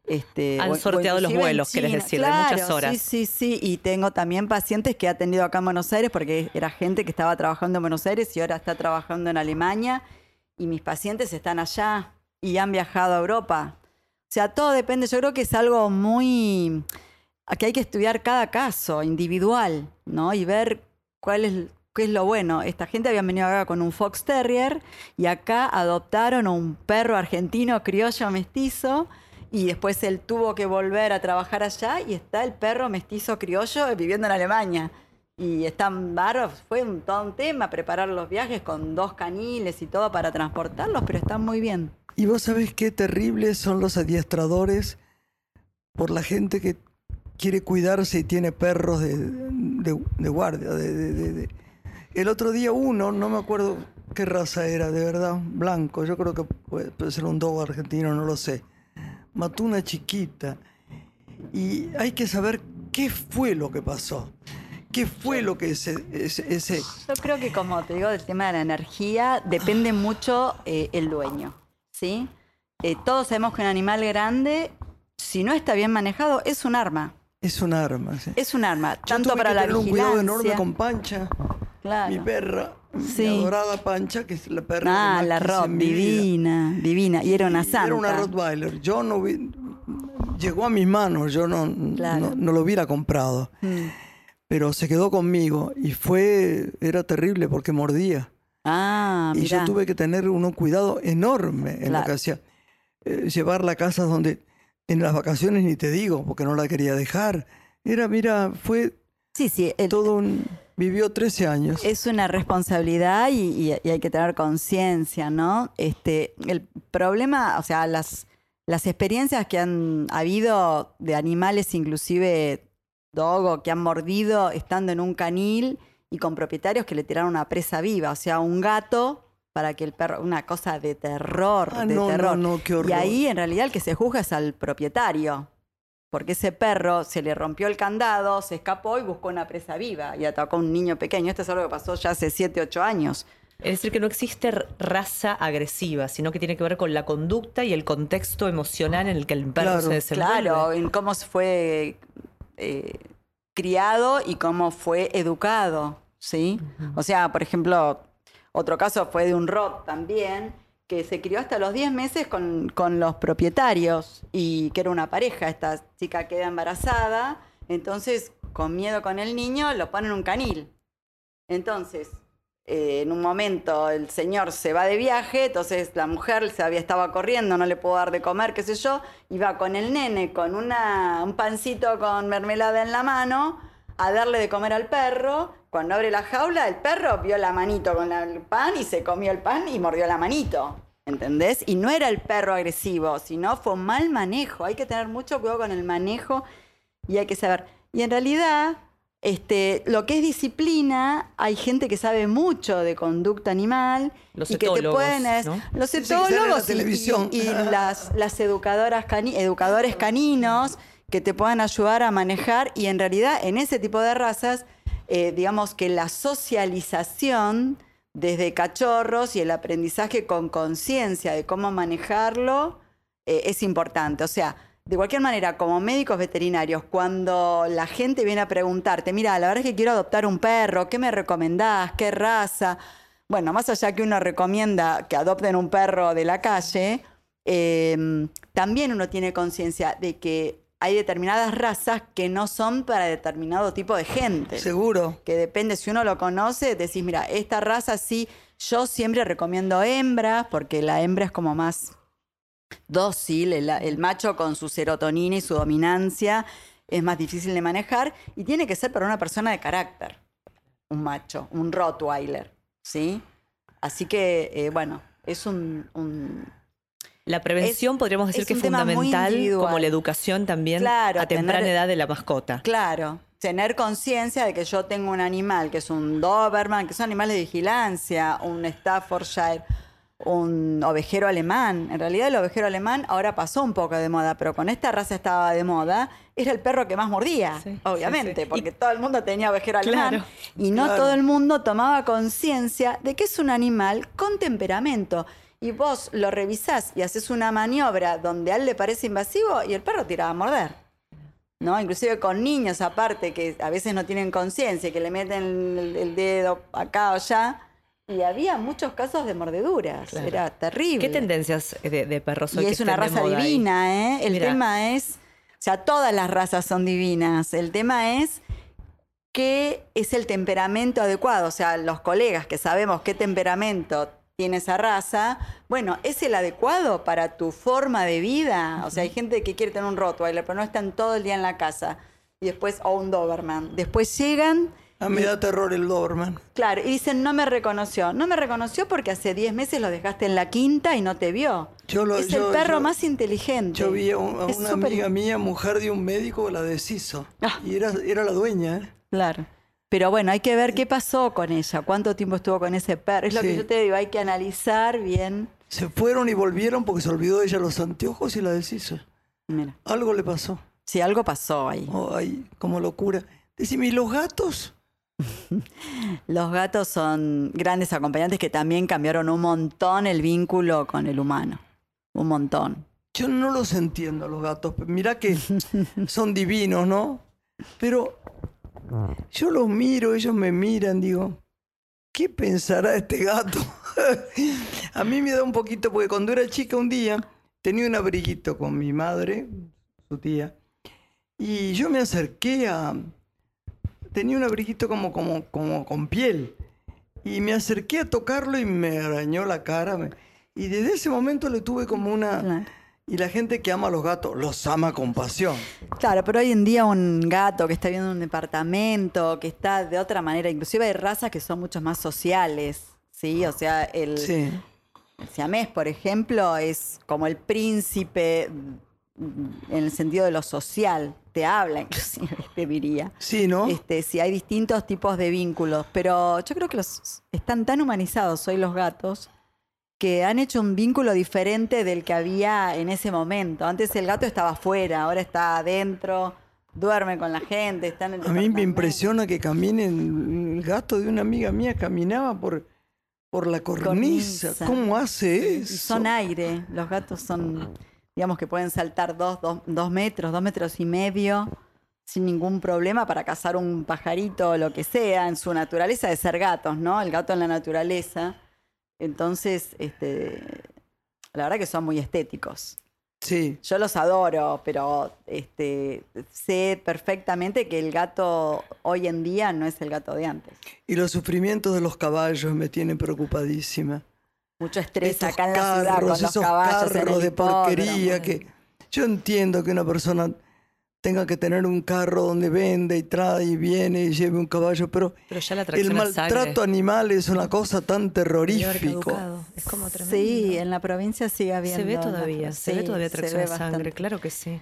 Este,
Han sorteado los vuelos, querés decir, de muchas horas.
Sí, sí, sí. Y tengo también pacientes que he atendido acá en Buenos Aires porque era gente que estaba trabajando en Buenos Aires y ahora está trabajando en Alemania. Y mis pacientes están allá y han viajado a Europa. O sea, todo depende. Yo creo que es algo muy. que hay que estudiar cada caso individual, ¿no? Y ver cuál es. ¿Qué es lo bueno? Esta gente habían venido acá con un Fox Terrier y acá adoptaron a un perro argentino criollo mestizo y después él tuvo que volver a trabajar allá y está el perro mestizo criollo viviendo en Alemania. Y están bárbaros, fue un, todo un tema preparar los viajes con dos caniles y todo para transportarlos, pero están muy bien.
Y vos sabés qué terribles son los adiestradores por la gente que quiere cuidarse y tiene perros de, de- guardia. de- El otro día uno, no me acuerdo qué raza era, de verdad, blanco, yo creo que puede ser un dogo argentino, no lo sé. Mató una chiquita. Y hay que saber qué fue lo que pasó. ¿Qué fue lo que ese, ese, ese-
Yo creo que como te digo, del tema de la energía depende mucho eh, el dueño, ¿sí? Eh, todos sabemos que un animal grande, si no está bien manejado, es un arma.
es un arma? sí.
Es un arma,
Yo
tanto
tuve
para
que
la
tener un cuidado enorme
vigilancia.
con Pancha.
Claro.
Mi perra,
Sí.
mi adorada Pancha, que es la perra
Ah,
que más
la Rob,
vida.
divina, divina. Y era una santa.
Era una Rottweiler. Yo no vi, llegó a mis manos, yo no,
Claro.
no, no lo hubiera comprado.
Mm.
Pero se quedó conmigo y fue, era terrible porque mordía.
Ah,
y
mirá.
yo tuve que tener un cuidado enorme en lo
Claro.
que hacía. Eh, llevarla a casas donde en las vacaciones ni te digo, porque no la quería dejar. Era, mira, fue
Sí, sí, el-
todo un... Vivió 13 años.
Es una responsabilidad y, y- y hay que tener conciencia, ¿no? Este, el problema, o sea, las, las experiencias que han habido de animales, inclusive dogo, que han mordido estando en un canil y con propietarios que le tiraron una presa viva, o sea, un gato para que el perro, una cosa de terror,
Ah,
de
no, no,
terror.
no, qué horror.
Y ahí en realidad el que se juzga es al propietario. Porque ese perro se le rompió el candado, se escapó y buscó una presa viva y atacó a un niño pequeño. Esto es algo que pasó ya hace 7, 8 años.
Es decir, que no existe raza agresiva, sino que tiene que ver con la conducta y el contexto emocional en el que el perro
Claro,
se desenvuelve.
Claro, en cómo se fue eh, criado y cómo fue educado, ¿sí? O sea, por ejemplo, otro caso fue de un rot también, que se crió hasta los 10 meses con, con los propietarios y que era una pareja. Esta chica queda embarazada, entonces con miedo con el niño lo ponen en un canil. Entonces, eh, en un momento el señor se va de viaje, entonces la mujer se había estaba corriendo, no le puedo dar de comer, qué sé yo, y va con el nene con una, un pancito con mermelada en la mano a darle de comer al perro. Cuando abre la jaula, el perro vio la manito con la- el pan y se comió el pan y mordió la manito. ¿Entendés? Y no era el perro agresivo, sino fue un mal manejo. Hay que tener mucho cuidado con el manejo y hay que saber. Y en realidad, este, lo que es disciplina, hay gente que sabe mucho de conducta animal
Los
y que te
etólogos,
pueden es-
¿no?
los
Sí, la
etólogos y-
televisión.
y, y las, las educadoras cani- educadores caninos que te puedan ayudar a manejar y en realidad en ese tipo de razas, eh, digamos que la socialización desde cachorros y el aprendizaje con conciencia de cómo manejarlo eh, es importante. O sea, de cualquier manera, como médicos veterinarios, cuando la gente viene a preguntarte, mira, la verdad es que quiero adoptar un perro, ¿qué me recomendás? ¿Qué raza? Bueno, más allá que uno recomienda que adopten un perro de la calle, eh, también uno tiene conciencia de que hay determinadas razas que no son para determinado tipo de gente
Seguro.
que depende, si uno lo conoce, decís, mira, esta raza sí, yo siempre recomiendo hembras, porque la hembra es como más dócil, el, el macho con su serotonina y su dominancia es más difícil de manejar y tiene que ser para una persona de carácter, un macho, un Rottweiler, ¿sí? Así que, eh, bueno, es un- un,
La prevención
Es-
podríamos decir
es
que es fundamental, como la educación también
Claro,
a temprana
tener-
edad de la mascota.
Claro, tener conciencia de que yo tengo un animal que es un Doberman, que son animales de vigilancia, un Staffordshire, un ovejero alemán. En realidad el ovejero alemán ahora pasó un poco de moda, pero con esta raza estaba de moda. Era el perro que más mordía,
Sí,
obviamente,
sí, sí.
porque todo el mundo tenía ovejero alemán.
Claro.
Y no
Claro.
todo el mundo tomaba conciencia de que es un animal con temperamento. Y vos lo revisás y haces una maniobra donde a él le parece invasivo y el perro tira a morder. ¿no? Inclusive con niños aparte que a veces no tienen conciencia, que le meten el, el dedo acá o allá. Y había muchos casos de mordeduras.
Claro.
Era terrible.
¿Qué tendencias de, de perros hoy
Y
que
es una raza divina, ¿eh? El tema es, o sea, todas las razas son divinas. El tema es qué es el temperamento adecuado. O sea, los colegas que sabemos qué temperamento tiene esa raza, bueno, ¿es el adecuado para tu forma de vida? O sea, hay gente que quiere tener un Rottweiler, pero no están todo el día en la casa. Y después, o un Doberman. Después llegan
A mí me da terror el Doberman.
Claro, y dicen, no me reconoció. No me reconoció porque hace 10 meses lo dejaste en la quinta y no te vio.
Yo lo-
es
yo-
el perro
yo-
más inteligente.
Yo vi a, un- a una amiga mía, mujer de un médico, la deshizo.
Ah.
Y era, era la dueña, ¿eh?
Claro. Pero bueno, hay que ver qué pasó con ella, cuánto tiempo estuvo con ese perro. Es lo que
Sí.
yo te digo, hay que analizar bien.
Se fueron y volvieron porque se olvidó de ella los anteojos y la deshizo.
Mira,
Algo le pasó.
si algo pasó ahí.
Oh, ay, como locura. Decime, ¿y los gatos? [LAUGHS]
Los gatos son grandes acompañantes que también cambiaron un montón el vínculo con el humano. Un montón.
Yo no los entiendo, los gatos. Mirá que son divinos, ¿no? Pero yo los miro, ellos me miran, digo, ¿qué pensará este gato? [LAUGHS] A mí me da un poquito, porque cuando era chica un día tenía un abriguito con mi madre, su tía, y yo me acerqué a... Tenía un abriguito como, como, como con piel, y me acerqué a tocarlo y me arañó la cara. Y desde ese momento le tuve como una... Y la gente que ama a los gatos los ama con pasión.
Claro, pero hoy en día un gato que está viviendo en un departamento, que está de otra manera, inclusive hay razas que son mucho más sociales, ¿sí? O sea, el,
Sí.
el siamés, por ejemplo, es como el príncipe en el sentido de lo social, te habla [LAUGHS] inclusive, te diría.
Sí, ¿no?
Este, sí, hay distintos tipos de vínculos, pero yo creo que los están tan humanizados hoy los gatos que han hecho un vínculo diferente del que había en ese momento. Antes el gato estaba afuera, ahora está adentro, duerme con la gente, está en el
A mí me impresiona que caminen. El gato de una amiga mía caminaba por, por la cornisa.
Cornisa.
¿Cómo hace eso?
Son aire, los gatos son, digamos que pueden saltar dos, dos, dos metros, dos metros y medio sin ningún problema para cazar un pajarito o lo que sea, en su naturaleza de ser gatos, ¿no? El gato en la naturaleza. Entonces, este, la verdad que son muy estéticos.
Sí.
Yo los adoro, pero este, sé perfectamente que el gato hoy en día no es el gato de antes.
Y los sufrimientos de los caballos me tienen preocupadísima.
Mucho estrés
Estos
acá en la ciudad con los
esos
caballos en
carros
el
de porquería que yo entiendo que una persona tenga que tener un carro donde vende y trae y viene y lleve un caballo, pero
Pero ya la
el maltrato
sangre.
animal es una cosa tan
caducado. Es como tremendo.
Sí, en la provincia sigue habiendo.
Se ve todavía, se ve todavía atracción de sangre,
bastante.
claro que sí.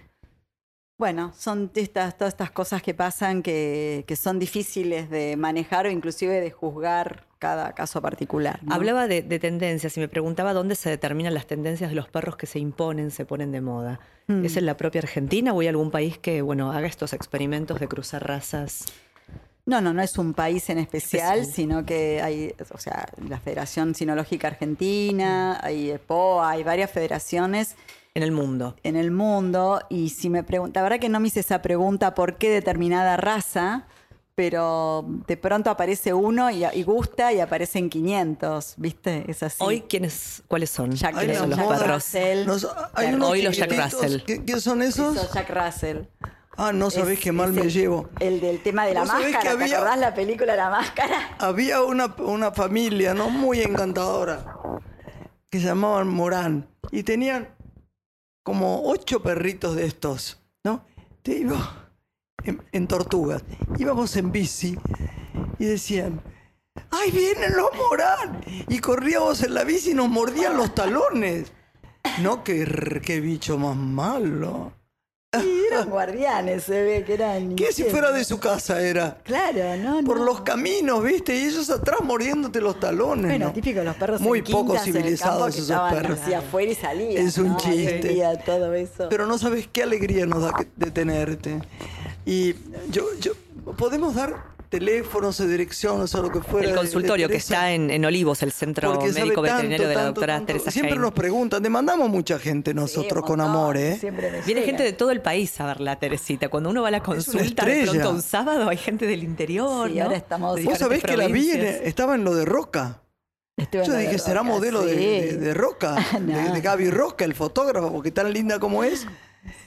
Bueno, son estas, todas estas cosas que pasan que, que son difíciles de manejar o inclusive de juzgar cada caso particular. ¿no?
Hablaba de, de tendencias y me preguntaba dónde se determinan las tendencias de los perros que se imponen, se ponen de moda.
Mm.
¿Es en la propia Argentina o hay algún país que, bueno, haga estos experimentos de cruzar razas?
No, no, no es un país en especial,
Especial.
sino que hay, o sea, la Federación Sinológica Argentina, hay EPOA, hay varias federaciones
En el mundo.
en el mundo. Y si me pregunta, la verdad que no me hice esa pregunta por qué determinada raza, pero de pronto aparece uno y, y gusta y aparecen 500, ¿viste? Es así.
Hoy, ¿quiénes, ¿cuáles son?
Jack
¿Quiénes son los
Jack
moda.
perros?
Russell.
Nos- hay
Jack-
unos
Hoy los Jack. Russell.
¿Qué, qué son esos?
Hizo Jack Russell.
Ah, no sabés
Es-
qué mal me
el-
llevo.
El del tema de la
¿Vos sabés
máscara.
que
¿Te
había-
acordás la película La Máscara?
Había una, una familia, ¿no? Muy encantadora, que se llamaban Morán. Y tenían como ocho perritos de estos, ¿no? Te iba en, en tortugas. Íbamos en bici y decían, ¡ay, vienen los Morán! Y corríamos en la bici y nos mordían los talones. No, qué, qué bicho más malo.
Sí, eran guardianes, se ve que eran. [LAUGHS]
¿Qué si fuera de su casa era?
Claro, no,
Por
no.
los caminos, ¿viste? Y ellos atrás mordiéndote los talones.
Bueno,
¿no?
típico de los perros
Muy
en
poco civilizados
que
esos perros.
así afuera y salían.
Es un chiste.
día todo eso.
Pero no sabes qué alegría nos da que- de tenerte. Y yo, yo podemos dar teléfonos o direcciones o lo que fuera.
El
de- de
consultorio que está en, en Olivos, el centro
porque
médico
tanto,
veterinario de la doctora
tanto.
Teresa
Siempre
Jaime.
nos preguntan, demandamos mucha gente nosotros
Sí,
con
montón,
amor, ¿eh?
Siempre me
Viene gente de todo el país a verla, Teresita. Cuando uno va a la consulta, de pronto un sábado hay gente del interior.
Sí,
¿no?
ahora estamos-
De
Vos sabés que la vi, en- estaba en lo de Roca.
Estuve
Yo
de
dije, será
Roca,
modelo de,
sí.
de- de Roca, [LAUGHS] de, de Gaby Roca, el fotógrafo, porque tan linda como es.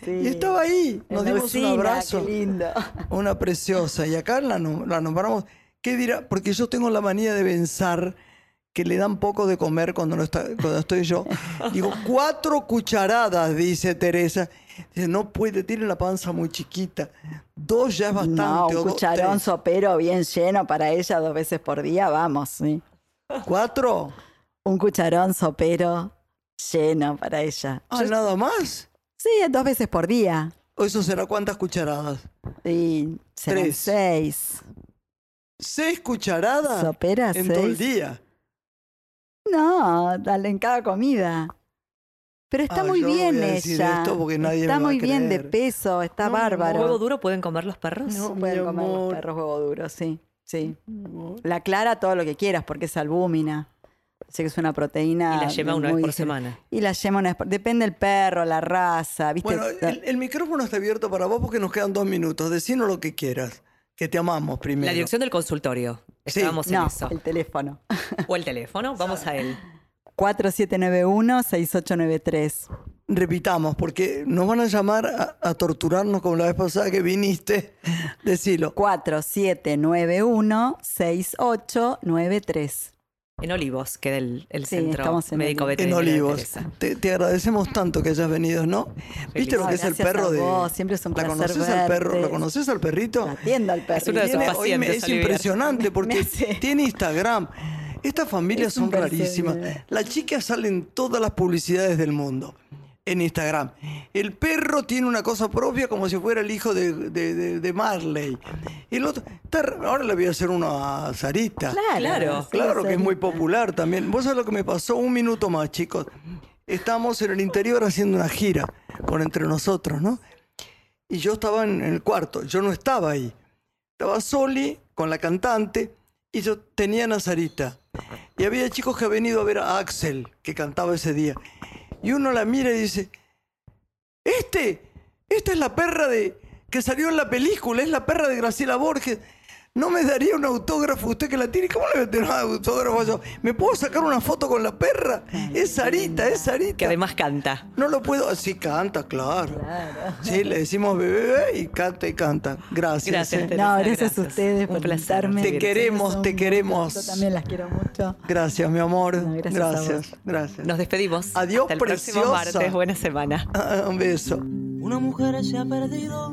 Sí.
Y estaba ahí, nos dimos
Usina,
un abrazo.
Qué lindo.
Una preciosa. Y acá la, la nombramos. ¿Qué dirá? Porque yo tengo la manía de pensar que le dan poco de comer cuando, no está, cuando estoy yo. Digo, cuatro cucharadas, dice Teresa. Dice, no puede, tiene la panza muy chiquita. Dos ya es bastante.
No, un cucharón sopero bien lleno para ella dos veces por día, vamos, sí.
¿Cuatro?
Un cucharón sopero lleno para ella.
Ah, nada más.
Sí, dos veces por día.
¿O eso será cuántas cucharadas?
Y serán
Tres.
seis.
¿Seis cucharadas?
¿Soperas
en todo el día.
No, dale en cada comida. Pero está
Ah,
muy
yo no
bien
voy a decir
ella.
esto porque nadie
está
me va a
muy bien de
creer.
peso, está
No,
bárbaro.
¿Huevo duro pueden comer los perros?
No.
Pueden
mi
comer los
amor.
perros huevo duro, sí. Sí. La clara todo lo que quieras porque es albúmina. Sé que es una proteína.
Y la yema una vez por semana.
Y la yema una vez por... Depende del perro, la raza, ¿viste?
Bueno, el, el micrófono está abierto para vos porque nos quedan dos minutos. Decinos lo que quieras. Que te amamos primero.
La dirección del consultorio.
Sí.
Estábamos en
no,
eso.
el teléfono.
O el teléfono, vamos a él.
4791-6893.
Repitamos, porque nos van a llamar a, a torturarnos como la vez pasada que viniste. Decilo.
4791-6893.
En Olivos queda el, el
Sí,
centro
estamos en
médico
Olivos.
En
veterinario de
Olivos. Te, te agradecemos tanto que hayas venido, ¿no? ¿Viste lo
No,
que es el perro de.
vos, siempre es un
¿La conoces al perro? ¿Lo conoces al perrito?
La atienda al perro.
Es uno de sus
Tiene-
pacientes,
oíme, es
Olivier.
impresionante [LAUGHS] porque
Me
tiene Instagram. Estas familias
Es
son rarísimas.
personaje.
La chica sale en todas las publicidades del mundo en Instagram. El perro tiene una cosa propia como si fuera el hijo de, de- de- de Marley. El otro, está- ahora le voy a hacer uno a Sarita.
Claro,
Claro.
que es muy popular también. ¿Vos sabés lo que me pasó? Un minuto más, chicos. Estamos en el interior haciendo una gira con Entre Nosotros, ¿no? Y yo estaba en, en el cuarto, yo no estaba ahí. Estaba Soli con la cantante y yo tenía a Sarita. Y había chicos que habían venido a ver a Axel, que cantaba ese día. Y uno la mira y dice, este, esta es la perra de que salió en la película, es la perra de Graciela Borges. ¿No me daría un autógrafo usted que la tiene? ¿Cómo le voy a tener un autógrafo yo? ¿Me puedo sacar una foto con la perra? Es Sarita, es Sarita.
Que además canta.
No lo puedo. Sí, canta, claro. Sí, le decimos bebé, bebé y canta y canta. Gracias.
Gracias,
eh.
Teresa.
No, gracias,
gracias.
a ustedes
Un
por invitarme.
Te queremos, te queremos.
Yo también las quiero mucho.
Gracias, mi amor.
No, gracias a
gracias,
vos.
gracias.
Nos despedimos.
Adiós,
Hasta el próximo martes. Buena semana.
Ah, Un beso.
Una mujer se ha perdido.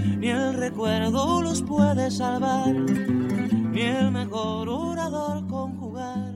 ni el recuerdo los puede salvar, ni el mejor orador conjugar.